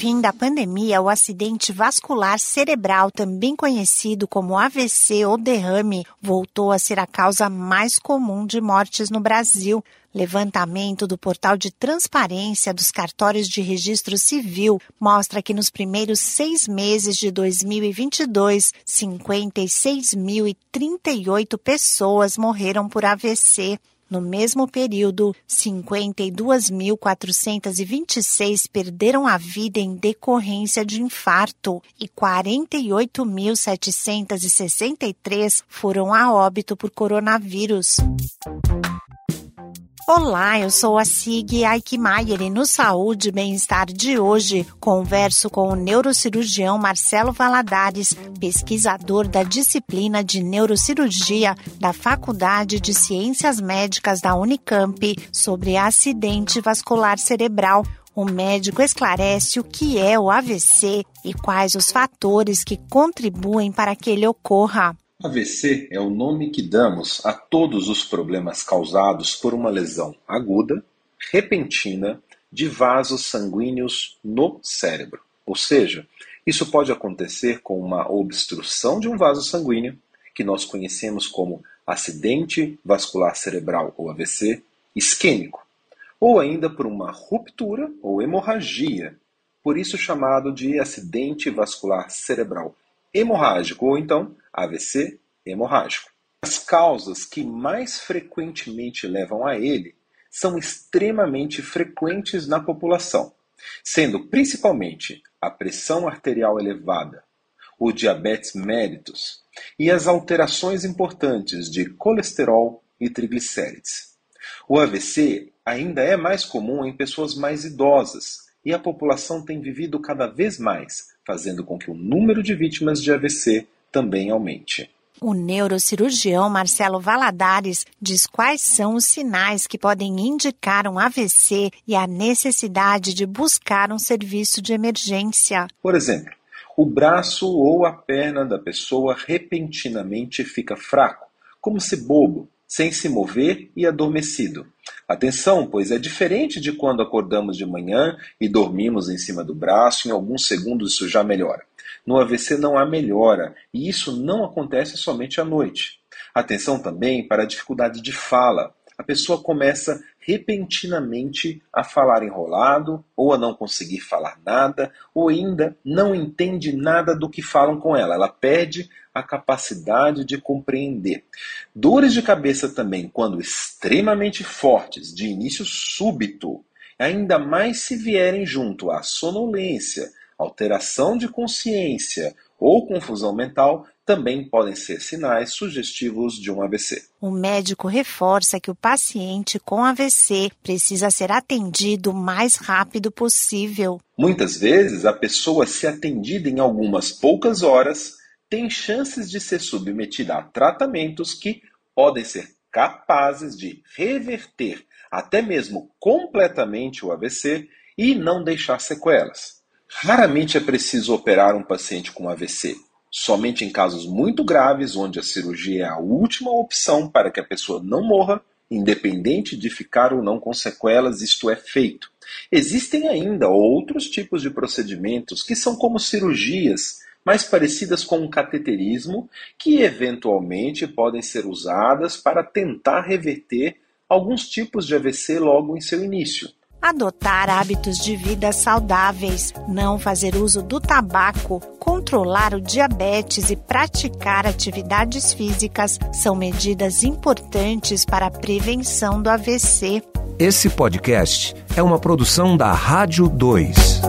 fim da pandemia, o acidente vascular cerebral, também conhecido como AVC ou derrame, voltou a ser a causa mais comum de mortes no Brasil. Levantamento do portal de transparência dos cartórios de registro civil mostra que nos primeiros seis meses de 2022, 56.038 pessoas morreram por AVC. No mesmo período, 52.426 perderam a vida em decorrência de infarto e 48.763 foram a óbito por coronavírus. Olá, eu sou a Sig Aikmaier e no Saúde e Bem-Estar de hoje converso com o neurocirurgião Marcelo Valadares, pesquisador da disciplina de neurocirurgia da Faculdade de Ciências Médicas da Unicamp, sobre acidente vascular cerebral. O médico esclarece o que é o AVC e quais os fatores que contribuem para que ele ocorra. AVC é o nome que damos a todos os problemas causados por uma lesão aguda, repentina, de vasos sanguíneos no cérebro. Ou seja, isso pode acontecer com uma obstrução de um vaso sanguíneo, que nós conhecemos como acidente vascular cerebral ou AVC, isquêmico, ou ainda por uma ruptura ou hemorragia, por isso chamado de acidente vascular cerebral hemorrágico ou então AVC hemorrágico. As causas que mais frequentemente levam a ele são extremamente frequentes na população, sendo principalmente a pressão arterial elevada, o diabetes mellitus e as alterações importantes de colesterol e triglicérides. O AVC ainda é mais comum em pessoas mais idosas e a população tem vivido cada vez mais, fazendo com que o número de vítimas de AVC também aumente. O neurocirurgião Marcelo Valadares diz quais são os sinais que podem indicar um AVC e a necessidade de buscar um serviço de emergência. Por exemplo, o braço ou a perna da pessoa repentinamente fica fraco, como se bobo, sem se mover e adormecido. Atenção, pois é diferente de quando acordamos de manhã e dormimos em cima do braço, em alguns segundos isso já melhora. No AVC não há melhora, e isso não acontece somente à noite. Atenção também para a dificuldade de fala. A pessoa começa repentinamente a falar enrolado, ou a não conseguir falar nada, ou ainda não entende nada do que falam com ela. Ela perde a capacidade de compreender. Dores de cabeça também, quando extremamente fortes, de início súbito, ainda mais se vierem junto à sonolência, alteração de consciência ou confusão mental, também podem ser sinais sugestivos de um AVC. O médico reforça que o paciente com AVC precisa ser atendido o mais rápido possível. Muitas vezes, a pessoa, se atendida em algumas poucas horas, tem chances de ser submetida a tratamentos que podem ser capazes de reverter até mesmo completamente o AVC e não deixar sequelas. Raramente é preciso operar um paciente com AVC. Somente em casos muito graves, onde a cirurgia é a última opção para que a pessoa não morra, independente de ficar ou não com sequelas, isto é feito. Existem ainda outros tipos de procedimentos que são como cirurgias mais parecidas com um cateterismo, que eventualmente podem ser usadas para tentar reverter alguns tipos de AVC logo em seu início. Adotar hábitos de vida saudáveis, não fazer uso do tabaco, controlar o diabetes e praticar atividades físicas são medidas importantes para a prevenção do AVC. Esse podcast é uma produção da Rádio 2.